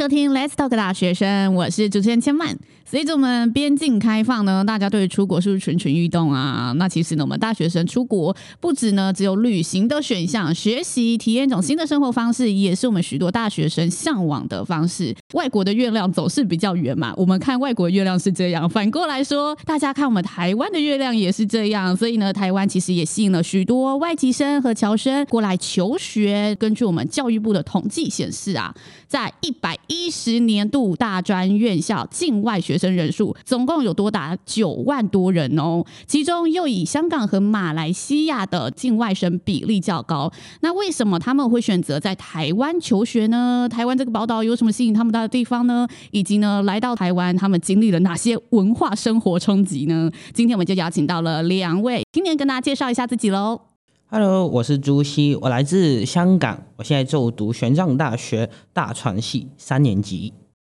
收听 Let's Talk 大学生，我是主持人千曼。随着我们边境开放呢，大家对出国是不是蠢蠢欲动啊？那其实呢，我们大学生出国不止呢只有旅行的选项，学习体验一种新的生活方式，也是我们许多大学生向往的方式。外国的月亮总是比较圆嘛，我们看外国月亮是这样，反过来说，大家看我们台湾的月亮也是这样。所以呢，台湾其实也吸引了许多外籍生和侨生过来求学。根据我们教育部的统计显示啊，在一百一十年度大专院校境外学生人数总共有多达九万多人哦，其中又以香港和马来西亚的境外生比例较高。那为什么他们会选择在台湾求学呢？台湾这个宝岛有什么吸引他们的地方呢？以及呢，来到台湾他们经历了哪些文化生活冲击呢？今天我们就邀请到了两位，今年跟大家介绍一下自己喽。Hello，我是朱熹，我来自香港，我现在就读玄奘大学大传系三年级。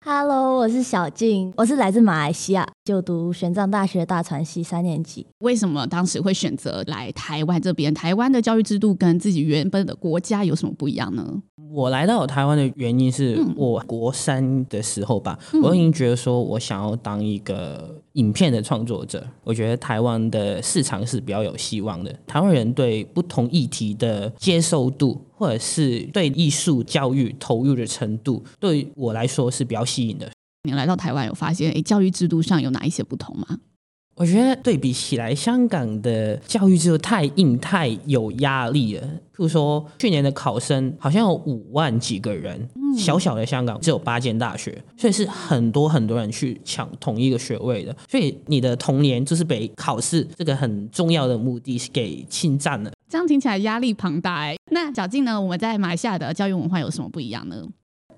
Hello，我是小静，我是来自马来西亚，就读玄奘大学大传系三年级。为什么当时会选择来台湾这边？台湾的教育制度跟自己原本的国家有什么不一样呢？我来到台湾的原因是我国三的时候吧，嗯、我已经觉得说我想要当一个影片的创作者。我觉得台湾的市场是比较有希望的，台湾人对不同议题的接受度，或者是对艺术教育投入的程度，对我来说是比较吸引的。你来到台湾有发现，诶，教育制度上有哪一些不同吗？我觉得对比起来，香港的教育制度太硬、太有压力了。譬如说，去年的考生好像有五万几个人，嗯、小小的香港只有八间大学，所以是很多很多人去抢同一个学位的。所以你的童年就是被考试这个很重要的目的给侵占了。这样听起来压力庞大哎。那小静呢？我们在马来西亚的教育文化有什么不一样呢？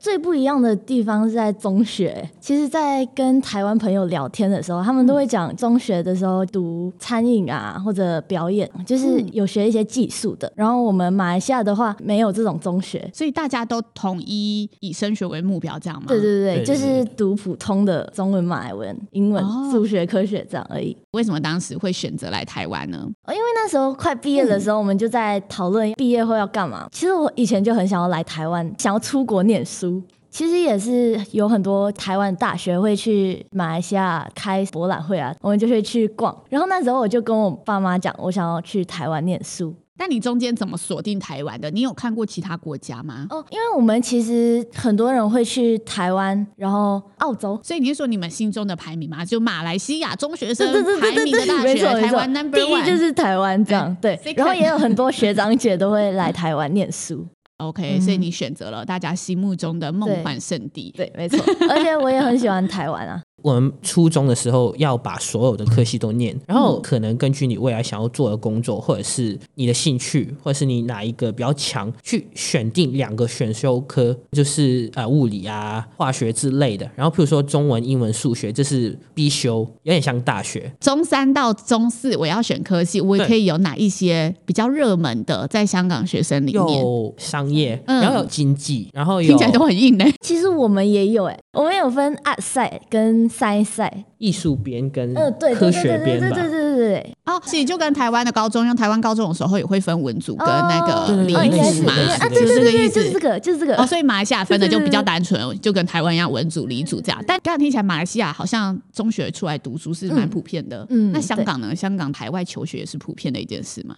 最不一样的地方是在中学。其实，在跟台湾朋友聊天的时候，他们都会讲中学的时候读餐饮啊，或者表演，就是有学一些技术的。然后我们马来西亚的话，没有这种中学，所以大家都统一以升学为目标，这样吗？对对对，就是读普通的中文、马来文、英文、数学、科学这样而已。为什么当时会选择来台湾呢？因为那时候快毕业的时候，我们就在讨论毕业后要干嘛。其实我以前就很想要来台湾，想要出国念书。其实也是有很多台湾大学会去马来西亚开博览会啊，我们就会去逛。然后那时候我就跟我爸妈讲，我想要去台湾念书。那你中间怎么锁定台湾的？你有看过其他国家吗？哦，因为我们其实很多人会去台湾，然后澳洲。所以你是说你们心中的排名吗？就马来西亚中学生排名的大学，台湾 number one，第一就是台湾这样。对，然后也有很多学长姐都会来台湾念书。OK，所以你选择了大家心目中的梦幻圣地。对，对，没错，而且我也很喜欢台湾啊。我们初中的时候要把所有的科系都念，然后可能根据你未来想要做的工作，或者是你的兴趣，或者是你哪一个比较强，去选定两个选修科，就是呃物理啊、化学之类的。然后譬如说中文、英文、数学，这是必修，有点像大学。中三到中四我要选科系，我也可以有哪一些比较热门的，在香港学生里面有商业，然后有经济，然后有听起来都很硬呢。其实我们也有哎，我们有分 Art Side 跟。赛赛艺术编跟科学编吧，对对对对哦，其实就跟台湾的高中，用台湾高中的时候也会分文组跟那个理组嘛，啊，对对对，就是这个，就是这个。哦，所以马来西亚分的就比较单纯，就跟台湾一样，文组、理组这样。但刚刚听起来，马来西亚好像中学出来读书是蛮普遍的。嗯，那香港呢？香港海外求学也是普遍的一件事吗？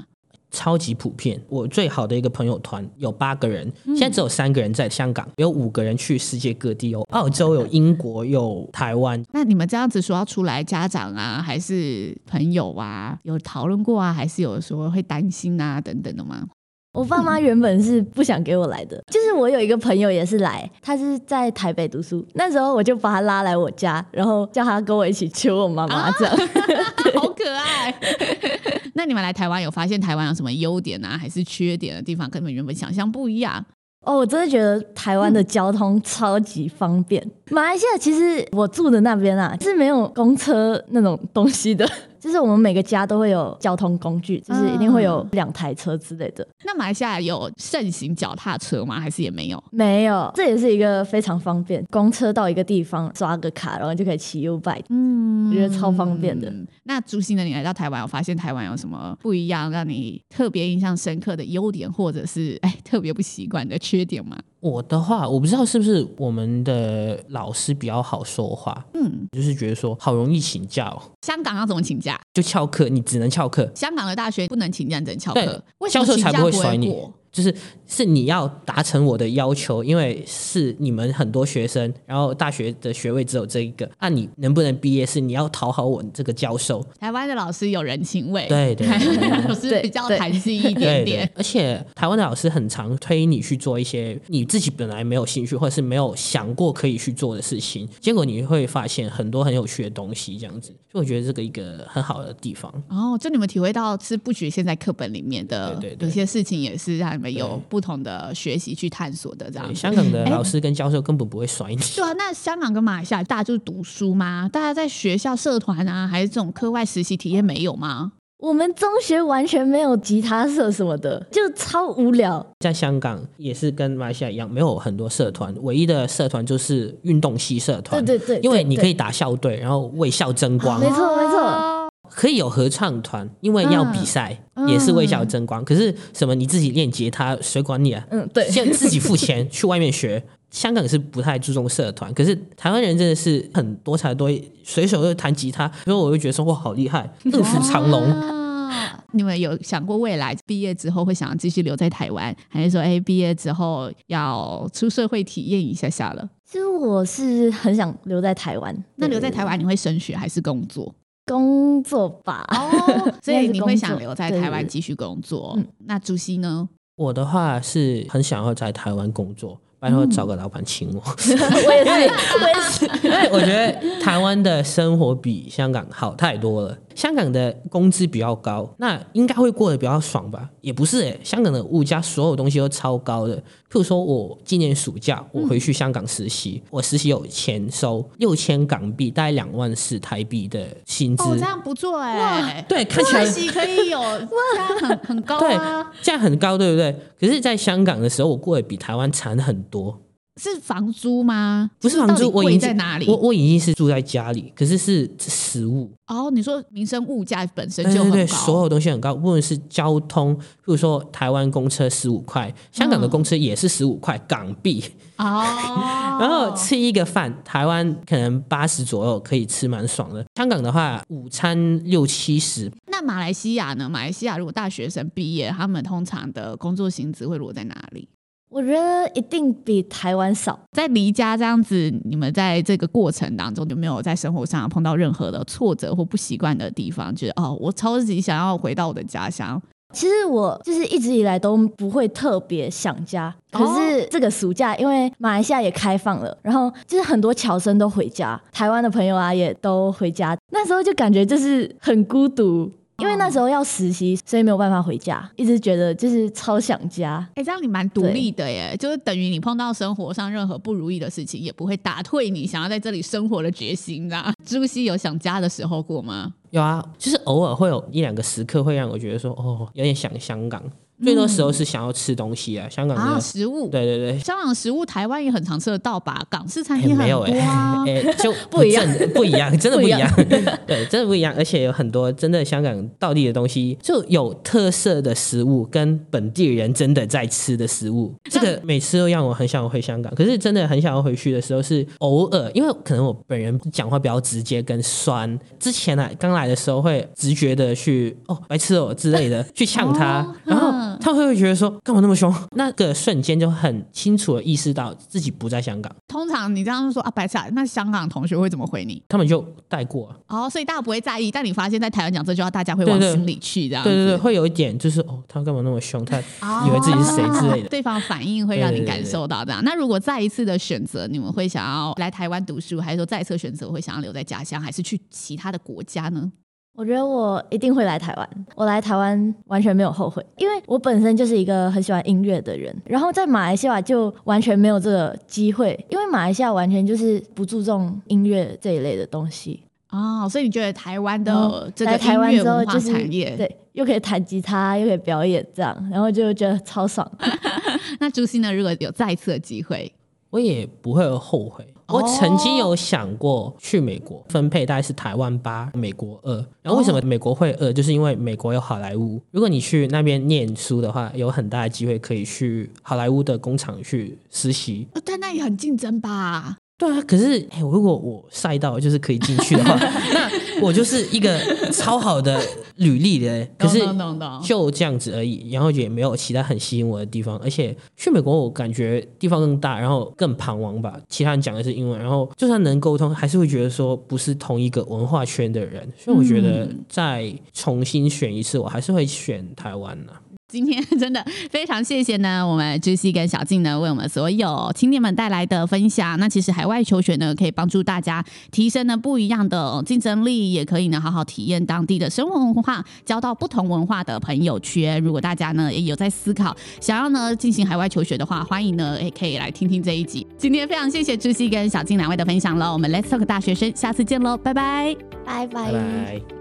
超级普遍。我最好的一个朋友团有八个人，现在只有三个人在香港，有五个人去世界各地有。澳洲有英国有台湾。那你们这样子说要出来，家长啊，还是朋友啊，有讨论过啊，还是有说会担心啊等等的吗？我爸妈原本是不想给我来的，就是我有一个朋友也是来，他是在台北读书，那时候我就把他拉来我家，然后叫他跟我一起求我妈妈这样，啊、好可爱。你们来台湾有发现台湾有什么优点啊，还是缺点的地方，跟你们原本想象不一样？哦，我真的觉得台湾的交通超级方便。马来西亚其实我住的那边啊，是没有公车那种东西的。就是我们每个家都会有交通工具，就是一定会有两台车之类的。嗯、那马来西亚有盛行脚踏车吗？还是也没有？没有，这也是一个非常方便。公车到一个地方刷个卡，然后就可以骑 U bike。嗯，我觉得超方便的。那朱星的？你来到台湾，有发现台湾有什么不一样，让你特别印象深刻的优点，或者是哎特别不习惯的缺点吗？我的话，我不知道是不是我们的老师比较好说话，嗯，就是觉得说好容易请假哦。香港要怎么请假？就翘课，你只能翘课。香港的大学不能请假，只能翘课。为什么，教授才不会甩你。就是是你要达成我的要求，因为是你们很多学生，然后大学的学位只有这一个，那你能不能毕业是你要讨好我这个教授。台湾的老师有人情味，对对，老师比较弹性一点点，而且台湾的老师很常推你去做一些你自己本来没有兴趣或者是没有想过可以去做的事情，结果你会发现很多很有趣的东西，这样子，所以我觉得这个一个很好的地方。哦，就你们体会到是不局限在课本里面的，对对对，有些事情也是让你们有不同的学习去探索的这样，香港的老师跟教授根本不会甩你。对啊，那香港跟马来西亚大家就是读书吗？大家在学校社团啊，还是这种课外实习体验没有吗？我们中学完全没有吉他社什么的，就超无聊。在香港也是跟马来西亚一样，没有很多社团，唯一的社团就是运动系社团。对对对，因为你可以打校队，然后为校争光。没错没错。可以有合唱团，因为要比赛，嗯、也是为校争光。嗯、可是什么？你自己练吉他，谁管你啊？嗯，对，现在自己付钱 去外面学。香港是不太注重社团，可是台湾人真的是很多才多艺，随手就弹吉他，所以我就觉得说哇，好厉害，卧虎藏龙。啊、你们有想过未来毕业之后会想要继续留在台湾，还是说哎，毕业之后要出社会体验一下下了？其实我是很想留在台湾。那留在台湾你会升学还是工作？工作吧，哦，所以你会想留在台湾继续工作。那朱熹呢？我的话是很想要在台湾工作。然后找个老板请我，我也是，我也是，因为我觉得台湾的生活比香港好太多了。香港的工资比较高，那应该会过得比较爽吧？也不是诶、欸，香港的物价所有东西都超高的。譬如说我今年暑假我回去香港实习，嗯、我实习有钱收六千港币，大概两万四台币的薪资。哦，这样不错哎、欸。对，看起来可以有 哇，很很高啊。对，这样很高，对不对？可是，在香港的时候，我过得比台湾惨很多。是房租吗？不是房租，我已经在哪里？我我已经是住在家里，可是是食物。哦，你说民生物价本身就很高，对对对，所有东西很高，无论是交通，比如说台湾公车十五块，香港的公车也是十五块港币。哦，然后吃一个饭，台湾可能八十左右可以吃蛮爽的，香港的话午餐六七十。那马来西亚呢？马来西亚如果大学生毕业，他们通常的工作薪资会落在哪里？我觉得一定比台湾少。在离家这样子，你们在这个过程当中有没有在生活上碰到任何的挫折或不习惯的地方？觉得哦，我超级想要回到我的家乡。其实我就是一直以来都不会特别想家，可是这个暑假因为马来西亚也开放了，然后就是很多侨生都回家，台湾的朋友啊也都回家，那时候就感觉就是很孤独。因为那时候要实习，所以没有办法回家，一直觉得就是超想家。哎，这样你蛮独立的耶，就是等于你碰到生活上任何不如意的事情，也不会打退你想要在这里生活的决心的。朱熹有想家的时候过吗？有啊，就是偶尔会有一两个时刻会让我觉得说，哦，有点想香港。最多时候是想要吃东西啊，香港的、啊、食物，对对对，香港食物台湾也很常吃得到吧？港式餐厅很多、啊。欸、没有哎、欸，就 不一样，不一样，真的不一样，对，真的不一样，而且有很多真的香港道地的东西，就有特色的食物，跟本地人真的在吃的食物，这个每次都让我很想要回香港。可是真的很想要回去的时候是偶尔，因为可能我本人讲话比较直接跟酸，之前呢刚来的时候会直觉的去哦白痴哦之类的去呛他，哦、然后。他会不会觉得说干嘛那么凶？那个瞬间就很清楚的意识到自己不在香港。通常你这样说啊，白菜，那香港同学会怎么回你？他们就带过。哦，所以大家不会在意。但你发现，在台湾讲这句话，大家会往心里去，这样。对对对，会有一点就是哦，他干嘛那么凶？他以为自己是谁之类的。对方反应会让你感受到这样。那如果再一次的选择，你们会想要来台湾读书，还是说再一次选择会想要留在家乡，还是去其他的国家呢？我觉得我一定会来台湾，我来台湾完全没有后悔，因为我本身就是一个很喜欢音乐的人。然后在马来西亚就完全没有这个机会，因为马来西亚完全就是不注重音乐这一类的东西哦，所以你觉得台湾的这个音乐文化产业，对，又可以弹吉他，又可以表演，这样，然后就觉得超爽。那朱熹呢？如果有再一次的机会，我也不会后悔。我曾经有想过去美国，分配大概是台湾八，美国二。然后为什么美国会二？就是因为美国有好莱坞。如果你去那边念书的话，有很大的机会可以去好莱坞的工厂去实习。但那也很竞争吧？对啊，可是哎，如果我赛道就是可以进去的话，那我就是一个超好的履历的。可是就这样子而已，然后也没有其他很吸引我的地方。而且去美国，我感觉地方更大，然后更彷徨吧。其他人讲的是英文，然后就算能沟通，还是会觉得说不是同一个文化圈的人。所以我觉得再重新选一次，我还是会选台湾呢。今天 真的非常谢谢呢，我们 Juicy 跟小静呢为我们所有青年们带来的分享。那其实海外求学呢，可以帮助大家提升呢不一样的竞争力，也可以呢好好体验当地的生活文化，交到不同文化的朋友圈。如果大家呢也有在思考想要呢进行海外求学的话，欢迎呢也可以来听听这一集。今天非常谢谢 Juicy 跟小静两位的分享了，我们 Let's Talk 大学生，下次见喽，拜拜，拜拜。拜拜。